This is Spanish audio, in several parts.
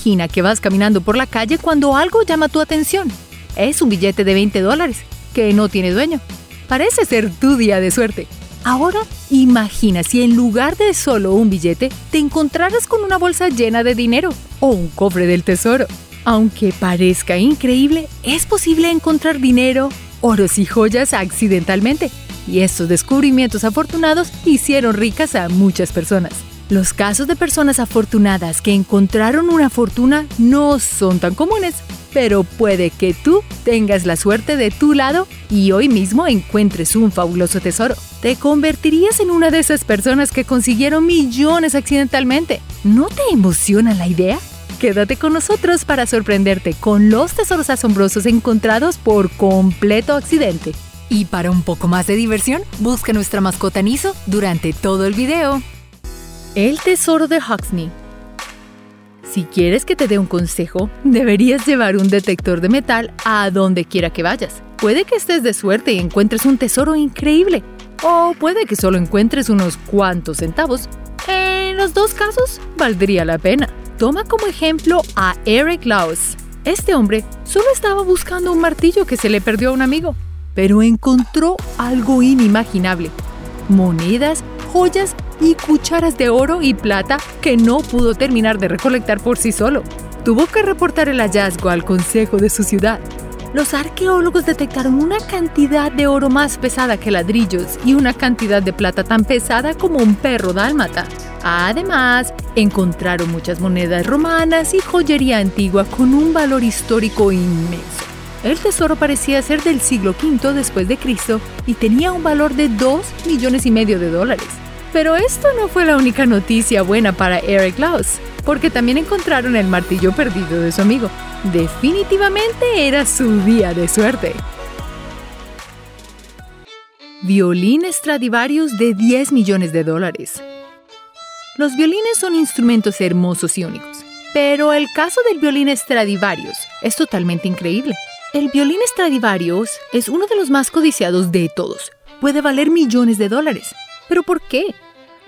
Imagina que vas caminando por la calle cuando algo llama tu atención. Es un billete de 20 dólares, que no tiene dueño. Parece ser tu día de suerte. Ahora, imagina si en lugar de solo un billete, te encontraras con una bolsa llena de dinero o un cofre del tesoro. Aunque parezca increíble, es posible encontrar dinero, oros y joyas accidentalmente. Y estos descubrimientos afortunados hicieron ricas a muchas personas. Los casos de personas afortunadas que encontraron una fortuna no son tan comunes, pero puede que tú tengas la suerte de tu lado y hoy mismo encuentres un fabuloso tesoro. ¿Te convertirías en una de esas personas que consiguieron millones accidentalmente? ¿No te emociona la idea? Quédate con nosotros para sorprenderte con los tesoros asombrosos encontrados por completo accidente. Y para un poco más de diversión, busca nuestra mascota Niso durante todo el video. El tesoro de Huxley. Si quieres que te dé un consejo, deberías llevar un detector de metal a donde quiera que vayas. Puede que estés de suerte y encuentres un tesoro increíble, o puede que solo encuentres unos cuantos centavos. En los dos casos, valdría la pena. Toma como ejemplo a Eric Laus. Este hombre solo estaba buscando un martillo que se le perdió a un amigo, pero encontró algo inimaginable. Monedas, joyas y cucharas de oro y plata que no pudo terminar de recolectar por sí solo. Tuvo que reportar el hallazgo al consejo de su ciudad. Los arqueólogos detectaron una cantidad de oro más pesada que ladrillos y una cantidad de plata tan pesada como un perro dálmata. Además, encontraron muchas monedas romanas y joyería antigua con un valor histórico inmenso. El tesoro parecía ser del siglo V después de Cristo y tenía un valor de 2 millones y medio de dólares. Pero esto no fue la única noticia buena para Eric Laus, porque también encontraron el martillo perdido de su amigo. Definitivamente era su día de suerte. Violín Stradivarius de 10 millones de dólares. Los violines son instrumentos hermosos y únicos, pero el caso del violín Stradivarius es totalmente increíble. El violín Stradivarius es uno de los más codiciados de todos. Puede valer millones de dólares. ¿Pero por qué?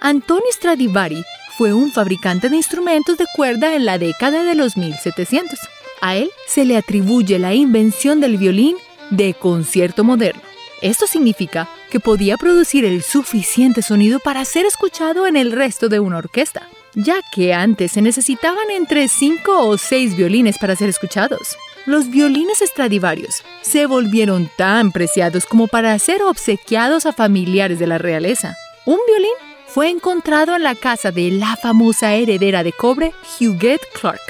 Antonio Stradivari fue un fabricante de instrumentos de cuerda en la década de los 1700. A él se le atribuye la invención del violín de concierto moderno. Esto significa que podía producir el suficiente sonido para ser escuchado en el resto de una orquesta, ya que antes se necesitaban entre 5 o 6 violines para ser escuchados. Los violines Stradivarius se volvieron tan preciados como para ser obsequiados a familiares de la realeza. Un violín fue encontrado en la casa de la famosa heredera de cobre Huguette Clark,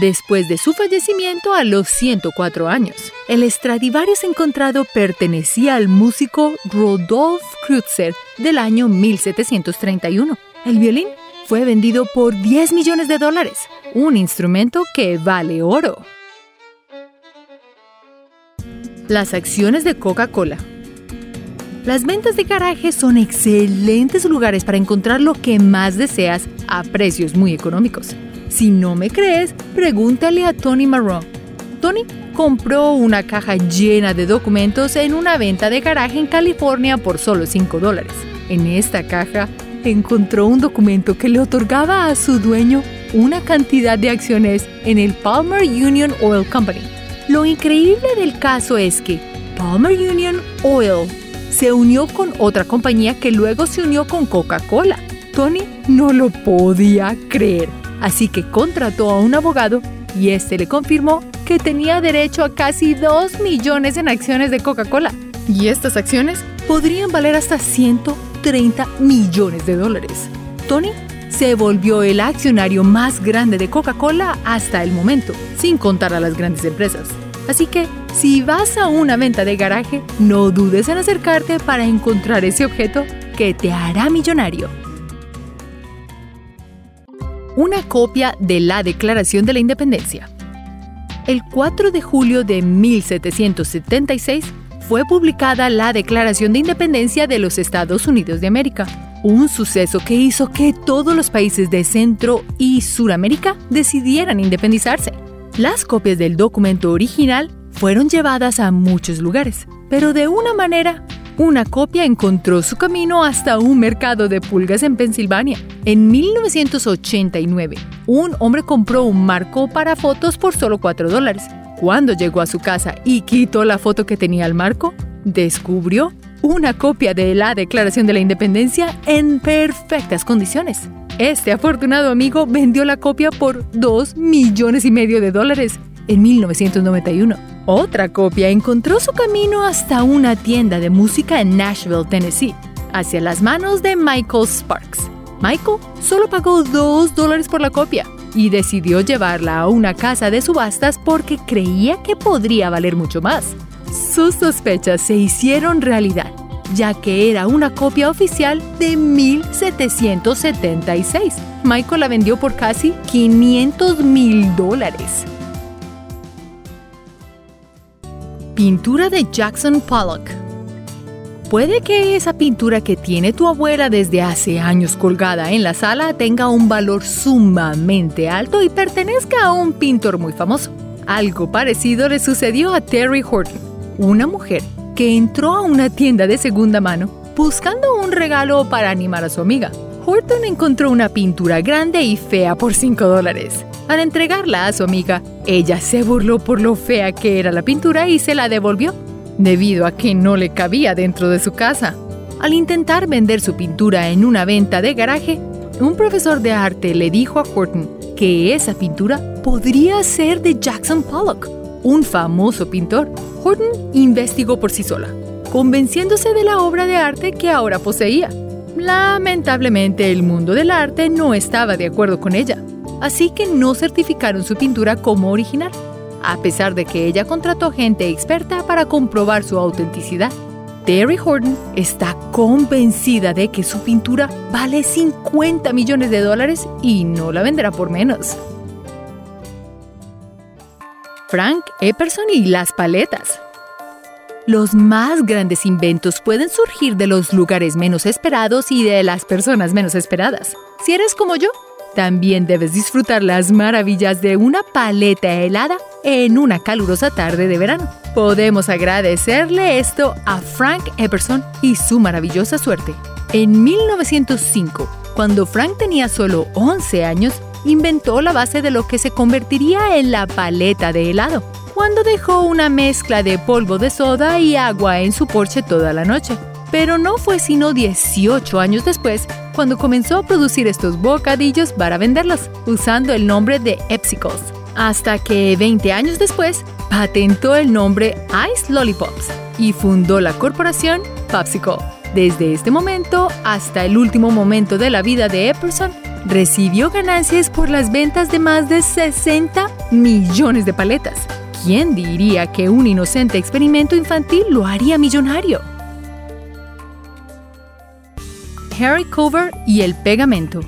después de su fallecimiento a los 104 años. El Stradivarius encontrado pertenecía al músico Rodolphe Kreutzer del año 1731. El violín fue vendido por 10 millones de dólares, un instrumento que vale oro. Las acciones de Coca-Cola las ventas de garaje son excelentes lugares para encontrar lo que más deseas a precios muy económicos. Si no me crees, pregúntale a Tony Marron. Tony compró una caja llena de documentos en una venta de garaje en California por solo 5 dólares. En esta caja encontró un documento que le otorgaba a su dueño una cantidad de acciones en el Palmer Union Oil Company. Lo increíble del caso es que Palmer Union Oil se unió con otra compañía que luego se unió con Coca-Cola. Tony no lo podía creer, así que contrató a un abogado y este le confirmó que tenía derecho a casi 2 millones en acciones de Coca-Cola. Y estas acciones podrían valer hasta 130 millones de dólares. Tony se volvió el accionario más grande de Coca-Cola hasta el momento, sin contar a las grandes empresas. Así que, si vas a una venta de garaje, no dudes en acercarte para encontrar ese objeto que te hará millonario. Una copia de la Declaración de la Independencia. El 4 de julio de 1776 fue publicada la Declaración de Independencia de los Estados Unidos de América, un suceso que hizo que todos los países de Centro y Suramérica decidieran independizarse. Las copias del documento original fueron llevadas a muchos lugares, pero de una manera una copia encontró su camino hasta un mercado de pulgas en Pensilvania. En 1989, un hombre compró un marco para fotos por solo 4 dólares. Cuando llegó a su casa y quitó la foto que tenía el marco, descubrió una copia de la Declaración de la Independencia en perfectas condiciones. Este afortunado amigo vendió la copia por 2 millones y medio de dólares en 1991. Otra copia encontró su camino hasta una tienda de música en Nashville, Tennessee, hacia las manos de Michael Sparks. Michael solo pagó 2 dólares por la copia y decidió llevarla a una casa de subastas porque creía que podría valer mucho más. Sus sospechas se hicieron realidad, ya que era una copia oficial de 1776. Michael la vendió por casi 500 mil dólares. Pintura de Jackson Pollock. Puede que esa pintura que tiene tu abuela desde hace años colgada en la sala tenga un valor sumamente alto y pertenezca a un pintor muy famoso. Algo parecido le sucedió a Terry Horton, una mujer entró a una tienda de segunda mano buscando un regalo para animar a su amiga. Horton encontró una pintura grande y fea por 5 dólares. Al entregarla a su amiga, ella se burló por lo fea que era la pintura y se la devolvió, debido a que no le cabía dentro de su casa. Al intentar vender su pintura en una venta de garaje, un profesor de arte le dijo a Horton que esa pintura podría ser de Jackson Pollock, un famoso pintor. Horton investigó por sí sola, convenciéndose de la obra de arte que ahora poseía. Lamentablemente el mundo del arte no estaba de acuerdo con ella así que no certificaron su pintura como original, a pesar de que ella contrató gente experta para comprobar su autenticidad. Terry Horton está convencida de que su pintura vale 50 millones de dólares y no la venderá por menos. Frank Epperson y las paletas. Los más grandes inventos pueden surgir de los lugares menos esperados y de las personas menos esperadas. Si eres como yo, también debes disfrutar las maravillas de una paleta helada en una calurosa tarde de verano. Podemos agradecerle esto a Frank Epperson y su maravillosa suerte. En 1905, cuando Frank tenía solo 11 años, inventó la base de lo que se convertiría en la paleta de helado, cuando dejó una mezcla de polvo de soda y agua en su porche toda la noche. Pero no fue sino 18 años después cuando comenzó a producir estos bocadillos para venderlos, usando el nombre de Epsicles. Hasta que 20 años después, patentó el nombre Ice Lollipops y fundó la corporación PepsiCo. Desde este momento hasta el último momento de la vida de Epperson, recibió ganancias por las ventas de más de 60 millones de paletas. ¿Quién diría que un inocente experimento infantil lo haría millonario? Harry Cover y el pegamento.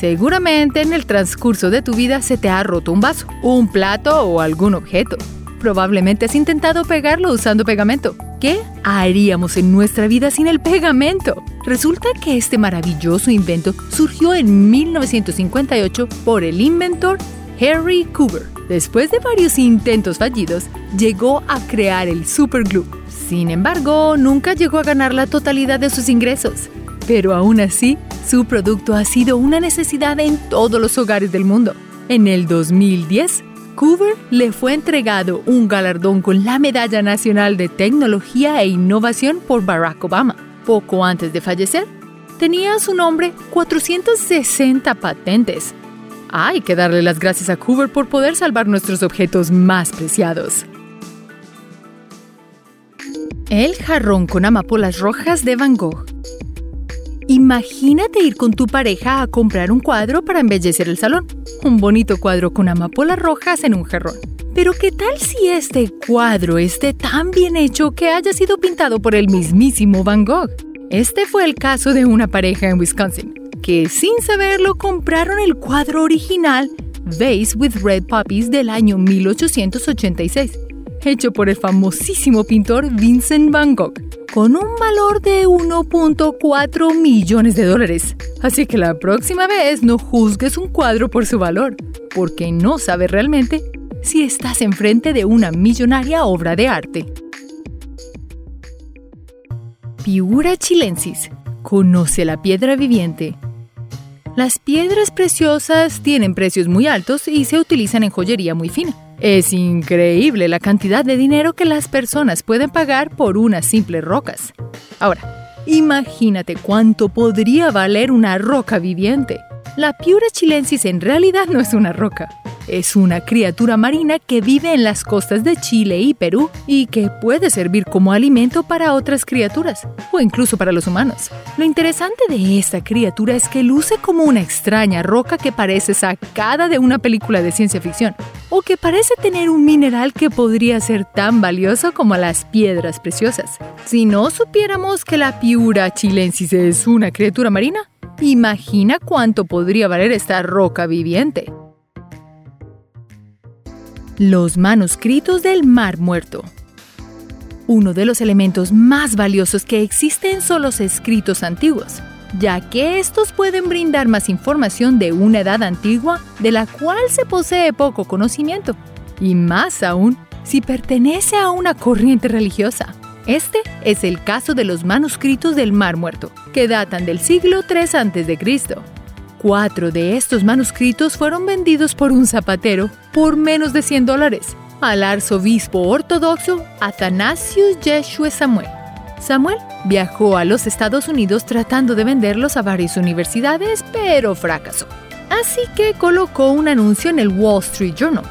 Seguramente en el transcurso de tu vida se te ha roto un vaso, un plato o algún objeto. Probablemente has intentado pegarlo usando pegamento. ¿Qué haríamos en nuestra vida sin el pegamento? Resulta que este maravilloso invento surgió en 1958 por el inventor Harry Coover. Después de varios intentos fallidos, llegó a crear el superglue. Sin embargo, nunca llegó a ganar la totalidad de sus ingresos. Pero aún así, su producto ha sido una necesidad en todos los hogares del mundo. En el 2010, Coover le fue entregado un galardón con la Medalla Nacional de Tecnología e Innovación por Barack Obama. Poco antes de fallecer, tenía a su nombre 460 patentes, hay que darle las gracias a Coover por poder salvar nuestros objetos más preciados. El jarrón con amapolas rojas de Van Gogh. Imagínate ir con tu pareja a comprar un cuadro para embellecer el salón. Un bonito cuadro con amapolas rojas en un jarrón. Pero ¿qué tal si este cuadro esté tan bien hecho que haya sido pintado por el mismísimo Van Gogh? Este fue el caso de una pareja en Wisconsin que sin saberlo compraron el cuadro original Vase with Red Puppies del año 1886, hecho por el famosísimo pintor Vincent Van Gogh, con un valor de 1.4 millones de dólares. Así que la próxima vez no juzgues un cuadro por su valor, porque no sabes realmente si estás enfrente de una millonaria obra de arte. Piura chilensis. Conoce la piedra viviente. Las piedras preciosas tienen precios muy altos y se utilizan en joyería muy fina. Es increíble la cantidad de dinero que las personas pueden pagar por unas simples rocas. Ahora, imagínate cuánto podría valer una roca viviente. La Piura chilensis en realidad no es una roca, es una criatura marina que vive en las costas de Chile y Perú y que puede servir como alimento para otras criaturas o incluso para los humanos. Lo interesante de esta criatura es que luce como una extraña roca que parece sacada de una película de ciencia ficción o que parece tener un mineral que podría ser tan valioso como las piedras preciosas. Si no supiéramos que la Piura chilensis es una criatura marina, imagina cuánto podría valer esta roca viviente. Los manuscritos del Mar Muerto. Uno de los elementos más valiosos que existen son los escritos antiguos, ya que estos pueden brindar más información de una edad antigua de la cual se posee poco conocimiento, y más aún si pertenece a una corriente religiosa. Este es el caso de los manuscritos del Mar Muerto, que datan del siglo III a.C. Cuatro de estos manuscritos fueron vendidos por un zapatero por menos de 100 dólares al arzobispo ortodoxo Athanasius Yeshua Samuel. Samuel viajó a los Estados Unidos tratando de venderlos a varias universidades, pero fracasó. Así que colocó un anuncio en el Wall Street Journal.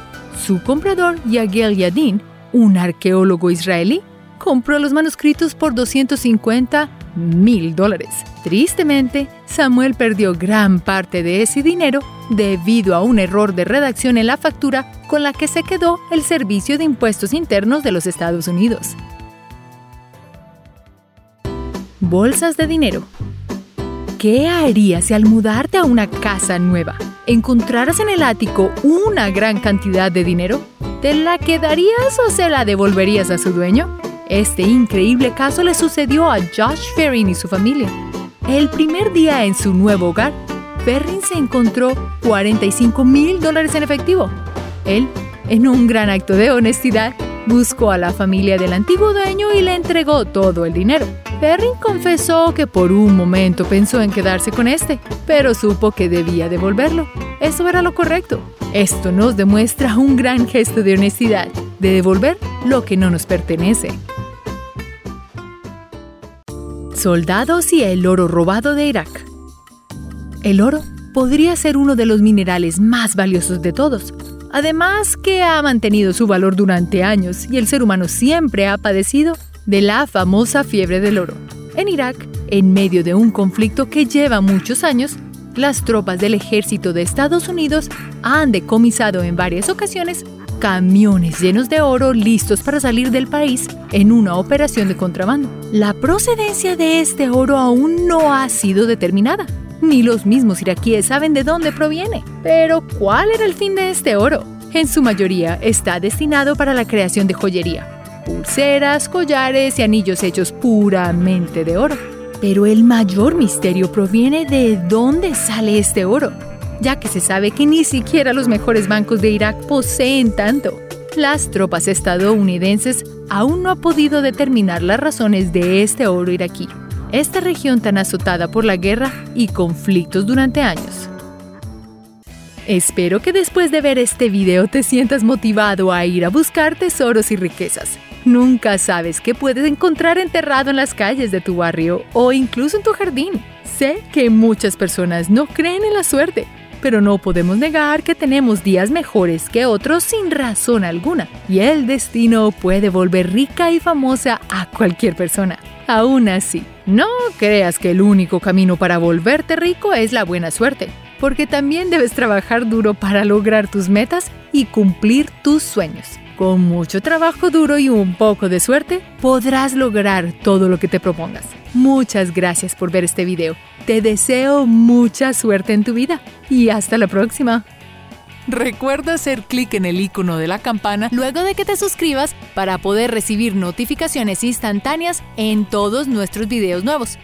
Su comprador, Yagel Yadin, un arqueólogo israelí, compró los manuscritos por 250 mil dólares. Tristemente, Samuel perdió gran parte de ese dinero debido a un error de redacción en la factura con la que se quedó el Servicio de Impuestos Internos de los Estados Unidos. Bolsas de dinero. ¿Qué harías si al mudarte a una casa nueva encontraras en el ático una gran cantidad de dinero? ¿Te la quedarías o se la devolverías a su dueño? Este increíble caso le sucedió a Josh Ferrin y su familia. El primer día en su nuevo hogar, Ferrin se encontró 45 mil dólares en efectivo. Él, en un gran acto de honestidad, buscó a la familia del antiguo dueño y le entregó todo el dinero. Ferrin confesó que por un momento pensó en quedarse con este, pero supo que debía devolverlo. Eso era lo correcto. Esto nos demuestra un gran gesto de honestidad, de devolver lo que no nos pertenece. Soldados y el oro robado de Irak. El oro podría ser uno de los minerales más valiosos de todos, además que ha mantenido su valor durante años y el ser humano siempre ha padecido de la famosa fiebre del oro. En Irak, en medio de un conflicto que lleva muchos años, las tropas del ejército de Estados Unidos han decomisado en varias ocasiones camiones llenos de oro listos para salir del país en una operación de contrabando. La procedencia de este oro aún no ha sido determinada, ni los mismos iraquíes saben de dónde proviene. Pero, ¿cuál era el fin de este oro? En su mayoría está destinado para la creación de joyería, pulseras, collares y anillos hechos puramente de oro. Pero el mayor misterio proviene de dónde sale este oro ya que se sabe que ni siquiera los mejores bancos de Irak poseen tanto. Las tropas estadounidenses aún no han podido determinar las razones de este oro iraquí, esta región tan azotada por la guerra y conflictos durante años. Espero que después de ver este video te sientas motivado a ir a buscar tesoros y riquezas. Nunca sabes qué puedes encontrar enterrado en las calles de tu barrio o incluso en tu jardín. Sé que muchas personas no creen en la suerte, pero no podemos negar que tenemos días mejores que otros sin razón alguna, y el destino puede volver rica y famosa a cualquier persona. Aún así, no creas que el único camino para volverte rico es la buena suerte, porque también debes trabajar duro para lograr tus metas y cumplir tus sueños. Con mucho trabajo duro y un poco de suerte, podrás lograr todo lo que te propongas. Muchas gracias por ver este video. Te deseo mucha suerte en tu vida y hasta la próxima. Recuerda hacer clic en el icono de la campana luego de que te suscribas para poder recibir notificaciones instantáneas en todos nuestros videos nuevos.